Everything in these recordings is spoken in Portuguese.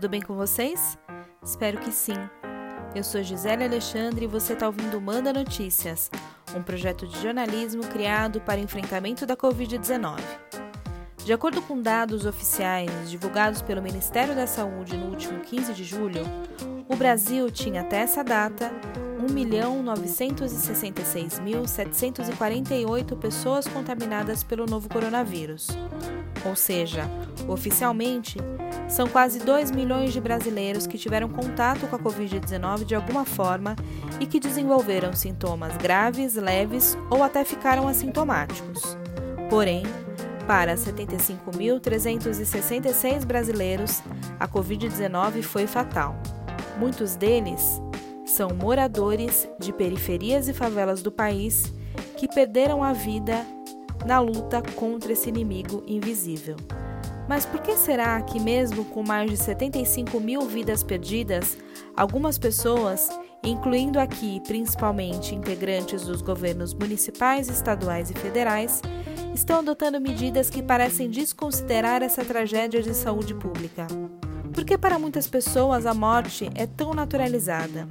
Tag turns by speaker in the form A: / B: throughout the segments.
A: tudo bem com vocês? Espero que sim. Eu sou Gisele Alexandre e você está ouvindo Manda Notícias, um projeto de jornalismo criado para enfrentamento da Covid-19. De acordo com dados oficiais divulgados pelo Ministério da Saúde no último 15 de julho, o Brasil tinha até essa data 1.966.748 pessoas contaminadas pelo novo coronavírus. Ou seja, oficialmente, são quase 2 milhões de brasileiros que tiveram contato com a Covid-19 de alguma forma e que desenvolveram sintomas graves, leves ou até ficaram assintomáticos. Porém, para 75.366 brasileiros, a Covid-19 foi fatal. Muitos deles são moradores de periferias e favelas do país que perderam a vida na luta contra esse inimigo invisível. Mas por que será que, mesmo com mais de 75 mil vidas perdidas, algumas pessoas, incluindo aqui principalmente integrantes dos governos municipais, estaduais e federais, estão adotando medidas que parecem desconsiderar essa tragédia de saúde pública? Por que para muitas pessoas a morte é tão naturalizada?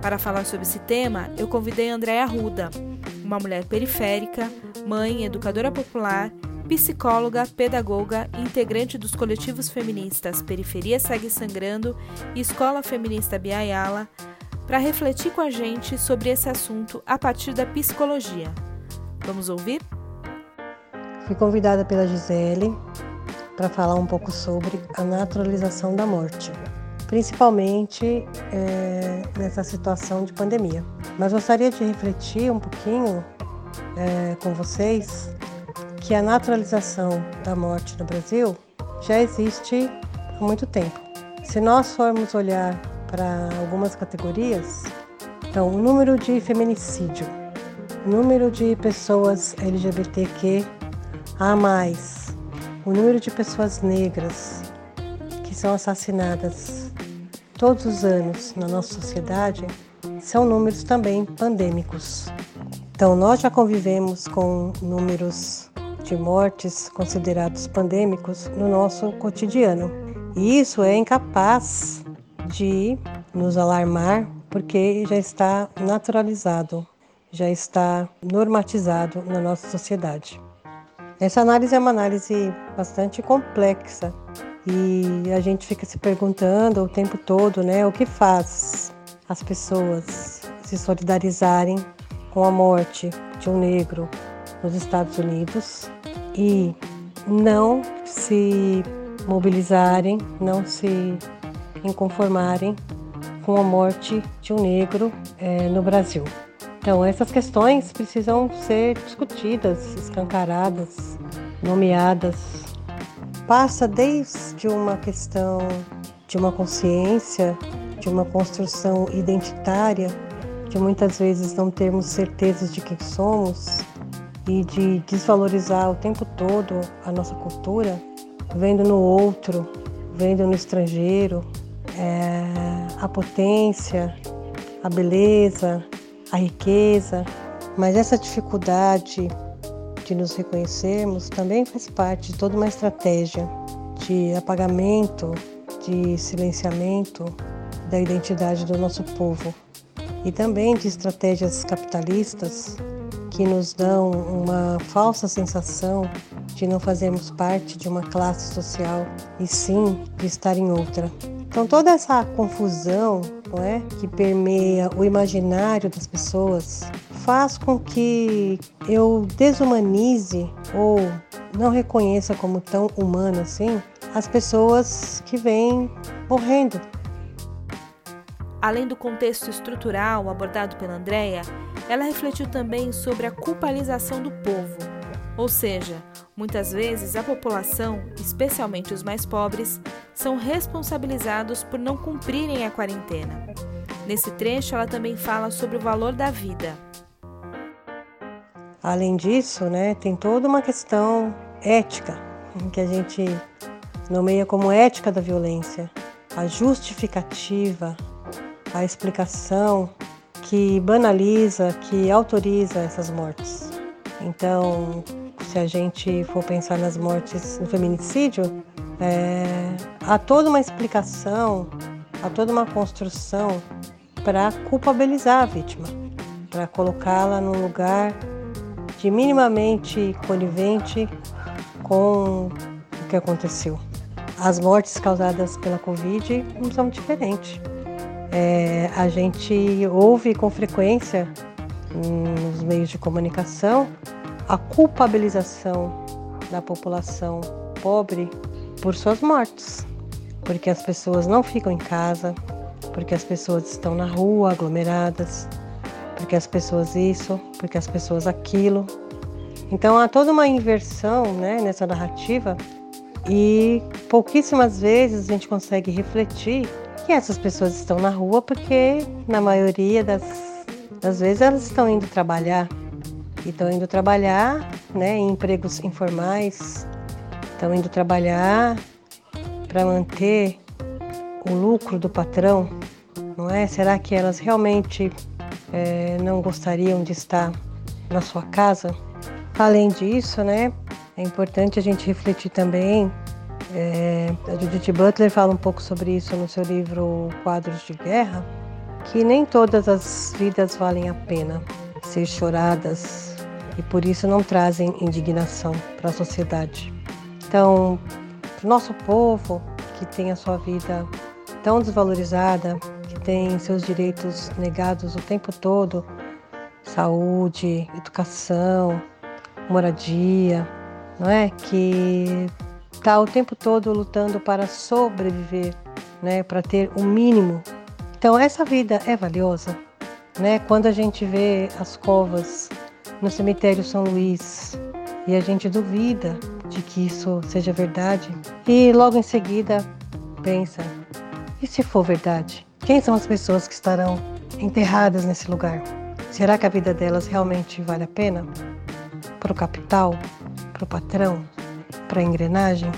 A: Para falar sobre esse tema, eu convidei Andréa Ruda, uma mulher periférica, mãe, educadora popular psicóloga, pedagoga integrante dos coletivos feministas Periferia Segue Sangrando e Escola Feminista Biayala, para refletir com a gente sobre esse assunto a partir da psicologia. Vamos ouvir?
B: Fui convidada pela Gisele para falar um pouco sobre a naturalização da morte, principalmente é, nessa situação de pandemia. Mas gostaria de refletir um pouquinho é, com vocês que a naturalização da morte no Brasil já existe há muito tempo. Se nós formos olhar para algumas categorias, então o número de feminicídio, o número de pessoas LGBTQ a mais, o número de pessoas negras que são assassinadas todos os anos na nossa sociedade são números também pandêmicos. Então, nós já convivemos com números de mortes considerados pandêmicos no nosso cotidiano. E isso é incapaz de nos alarmar, porque já está naturalizado, já está normatizado na nossa sociedade. Essa análise é uma análise bastante complexa e a gente fica se perguntando o tempo todo, né, o que faz as pessoas se solidarizarem com a morte de um negro, nos Estados Unidos e não se mobilizarem, não se inconformarem com a morte de um negro é, no Brasil. Então, essas questões precisam ser discutidas, escancaradas, nomeadas. Passa desde uma questão de uma consciência, de uma construção identitária, de muitas vezes não termos certezas de quem somos, e de desvalorizar o tempo todo a nossa cultura, vendo no outro, vendo no estrangeiro é, a potência, a beleza, a riqueza, mas essa dificuldade de nos reconhecermos também faz parte de toda uma estratégia de apagamento, de silenciamento da identidade do nosso povo e também de estratégias capitalistas que nos dão uma falsa sensação de não fazermos parte de uma classe social e sim de estar em outra. Então toda essa confusão, não é, que permeia o imaginário das pessoas, faz com que eu desumanize ou não reconheça como tão humano assim as pessoas que vêm morrendo.
A: Além do contexto estrutural abordado pela Andrea, ela refletiu também sobre a culpabilização do povo, ou seja, muitas vezes a população, especialmente os mais pobres, são responsabilizados por não cumprirem a quarentena. Nesse trecho, ela também fala sobre o valor da vida.
B: Além disso, né, tem toda uma questão ética, que a gente nomeia como ética da violência, a justificativa, a explicação que banaliza, que autoriza essas mortes. Então, se a gente for pensar nas mortes no feminicídio, é, há toda uma explicação, há toda uma construção para culpabilizar a vítima, para colocá-la num lugar de minimamente conivente com o que aconteceu. As mortes causadas pela Covid não são diferentes. É, a gente ouve com frequência nos meios de comunicação a culpabilização da população pobre por suas mortes, porque as pessoas não ficam em casa, porque as pessoas estão na rua aglomeradas, porque as pessoas isso, porque as pessoas aquilo. Então há toda uma inversão né, nessa narrativa e pouquíssimas vezes a gente consegue refletir que essas pessoas estão na rua porque na maioria das, das vezes elas estão indo trabalhar e estão indo trabalhar né, em empregos informais, estão indo trabalhar para manter o lucro do patrão, não é? Será que elas realmente é, não gostariam de estar na sua casa? Além disso, né, é importante a gente refletir também. É, a Judith Butler fala um pouco sobre isso no seu livro Quadros de Guerra, que nem todas as vidas valem a pena ser choradas e por isso não trazem indignação para a sociedade. Então, nosso povo que tem a sua vida tão desvalorizada, tem seus direitos negados o tempo todo saúde, educação, moradia, não é? Que está o tempo todo lutando para sobreviver, né? Para ter o um mínimo. Então essa vida é valiosa, né? Quando a gente vê as covas no cemitério São Luís e a gente duvida de que isso seja verdade e logo em seguida pensa e se for verdade? Quem são as pessoas que estarão enterradas nesse lugar? Será que a vida delas realmente vale a pena? Para o capital? Para o patrão? Para a engrenagem?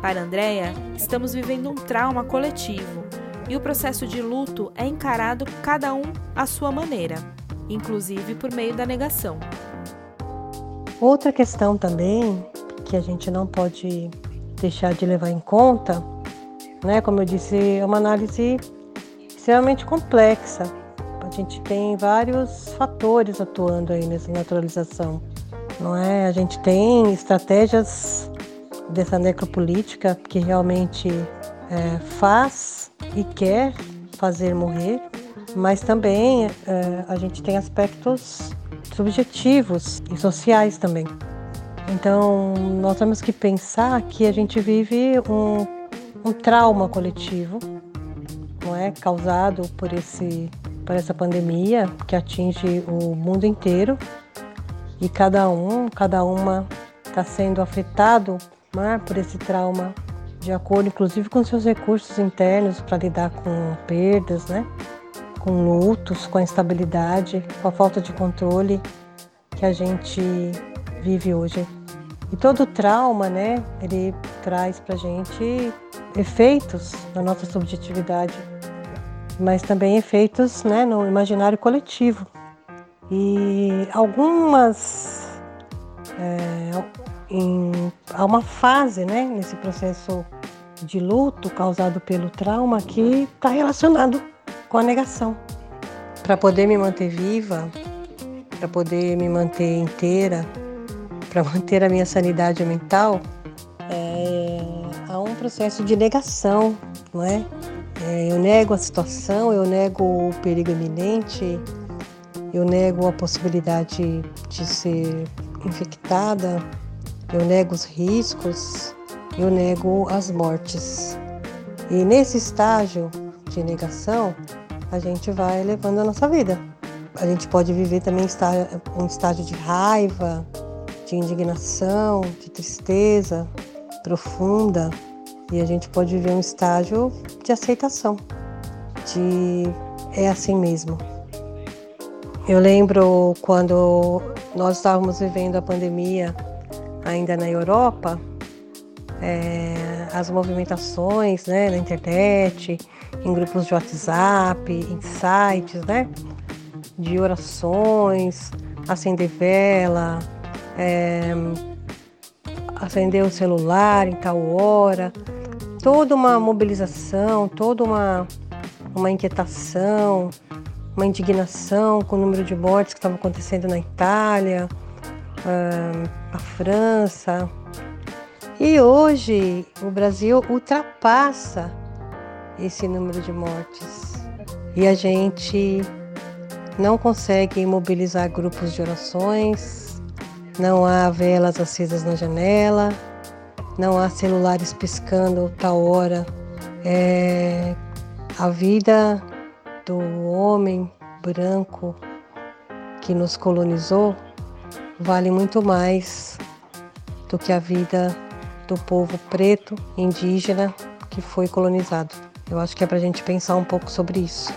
A: Para Andrea, estamos vivendo um trauma coletivo e o processo de luto é encarado cada um à sua maneira, inclusive por meio da negação.
B: Outra questão também que a gente não pode deixar de levar em conta né? Como eu disse, é uma análise extremamente complexa. A gente tem vários fatores atuando aí nessa naturalização, não é? A gente tem estratégias dessa necropolítica que realmente é, faz e quer fazer morrer, mas também é, a gente tem aspectos subjetivos e sociais também. Então, nós temos que pensar que a gente vive um um trauma coletivo, não é, causado por esse por essa pandemia que atinge o mundo inteiro e cada um, cada uma está sendo afetado é, por esse trauma de acordo, inclusive com seus recursos internos para lidar com perdas, né? com lutos, com a instabilidade, com a falta de controle que a gente vive hoje. E todo trauma, né, ele traz para gente efeitos na nossa subjetividade, mas também efeitos né, no imaginário coletivo. E algumas. É, em, há uma fase né, nesse processo de luto causado pelo trauma que está relacionado com a negação. Para poder me manter viva, para poder me manter inteira, para manter a minha sanidade mental, processo de negação, não é? é? Eu nego a situação, eu nego o perigo iminente, eu nego a possibilidade de ser infectada, eu nego os riscos, eu nego as mortes. E nesse estágio de negação, a gente vai levando a nossa vida. A gente pode viver também um estágio de raiva, de indignação, de tristeza, profunda e a gente pode viver um estágio de aceitação, de é assim mesmo. Eu lembro quando nós estávamos vivendo a pandemia ainda na Europa, é, as movimentações né, na internet, em grupos de WhatsApp, em sites, né, de orações, acender vela, é, acender o celular em tal hora, toda uma mobilização, toda uma, uma inquietação, uma indignação com o número de mortes que estava acontecendo na Itália, a França. E hoje o Brasil ultrapassa esse número de mortes. E a gente não consegue mobilizar grupos de orações, não há velas acesas na janela, não há celulares piscando tal hora. É, a vida do homem branco que nos colonizou vale muito mais do que a vida do povo preto, indígena, que foi colonizado. Eu acho que é para a gente pensar um pouco sobre isso.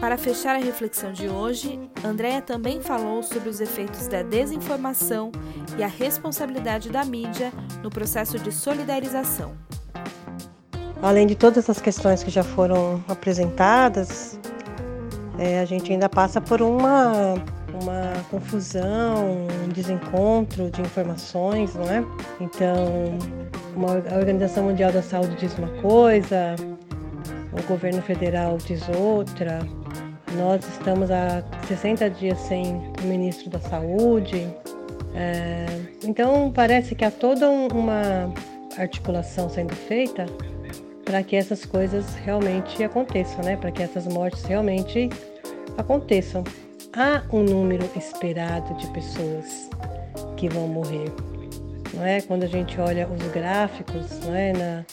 A: Para fechar a reflexão de hoje, Andréa também falou sobre os efeitos da desinformação e a responsabilidade da mídia no processo de solidarização.
B: Além de todas as questões que já foram apresentadas, é, a gente ainda passa por uma, uma confusão, um desencontro de informações, não é? Então, uma, a Organização Mundial da Saúde diz uma coisa, o governo federal diz outra, nós estamos há 60 dias sem o ministro da Saúde. É, então, parece que há toda uma articulação sendo feita para que essas coisas realmente aconteçam, né? Para que essas mortes realmente aconteçam. Há um número esperado de pessoas que vão morrer, não é? Quando a gente olha os gráficos, não é? Na,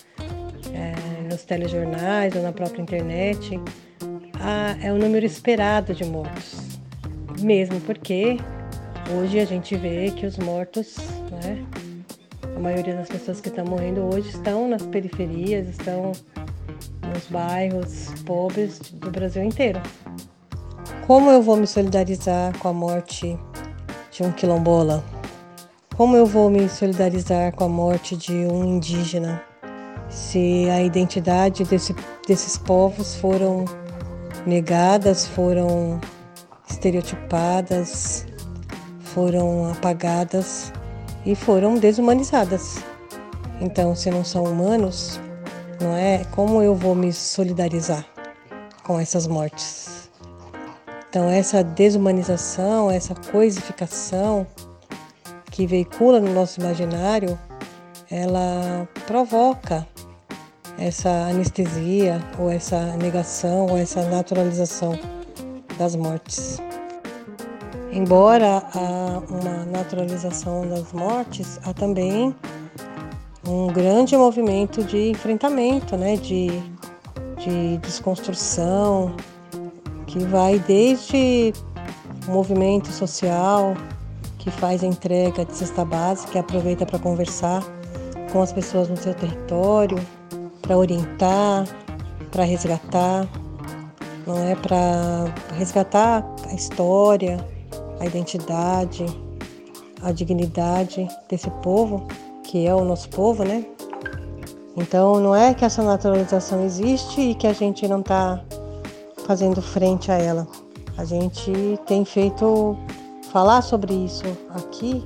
B: é, nos telejornais ou na própria internet, a, é o número esperado de mortos. Mesmo porque hoje a gente vê que os mortos, né, a maioria das pessoas que estão morrendo hoje estão nas periferias, estão nos bairros pobres do Brasil inteiro. Como eu vou me solidarizar com a morte de um quilombola? Como eu vou me solidarizar com a morte de um indígena? Se a identidade desse, desses povos foram negadas, foram estereotipadas, foram apagadas e foram desumanizadas. Então, se não são humanos, não é? Como eu vou me solidarizar com essas mortes? Então, essa desumanização, essa coisificação que veicula no nosso imaginário, ela provoca essa anestesia ou essa negação ou essa naturalização das mortes. Embora há uma naturalização das mortes, há também um grande movimento de enfrentamento, né, de, de desconstrução, que vai desde o movimento social que faz a entrega de cesta básica, que aproveita para conversar com as pessoas no seu território, para orientar, para resgatar, não é para resgatar a história, a identidade, a dignidade desse povo, que é o nosso povo, né? Então não é que essa naturalização existe e que a gente não está fazendo frente a ela. A gente tem feito falar sobre isso aqui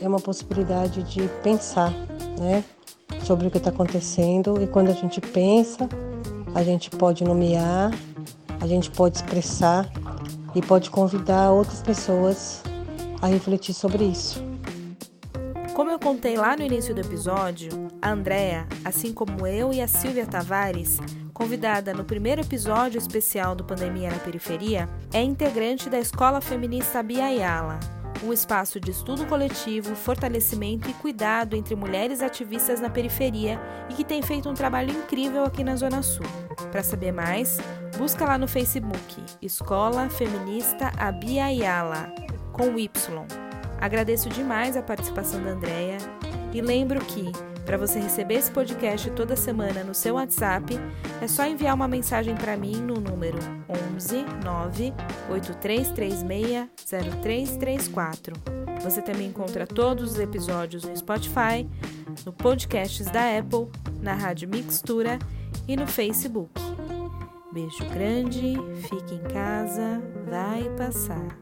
B: é uma possibilidade de pensar, né? Sobre o que está acontecendo e quando a gente pensa, a gente pode nomear, a gente pode expressar e pode convidar outras pessoas a refletir sobre isso.
A: Como eu contei lá no início do episódio, a Andrea, assim como eu e a Silvia Tavares, convidada no primeiro episódio especial do Pandemia na Periferia, é integrante da Escola Feminista Biayala, um espaço de estudo coletivo, fortalecimento e cuidado entre mulheres ativistas na periferia e que tem feito um trabalho incrível aqui na Zona Sul. Para saber mais, busca lá no Facebook Escola Feminista Abia Yala, com Y. Agradeço demais a participação da Andrea e lembro que para você receber esse podcast toda semana no seu WhatsApp, é só enviar uma mensagem para mim no número 11 9 8336 0334. Você também encontra todos os episódios no Spotify, no podcasts da Apple, na Rádio Mixtura e no Facebook. Beijo grande, fique em casa, vai passar.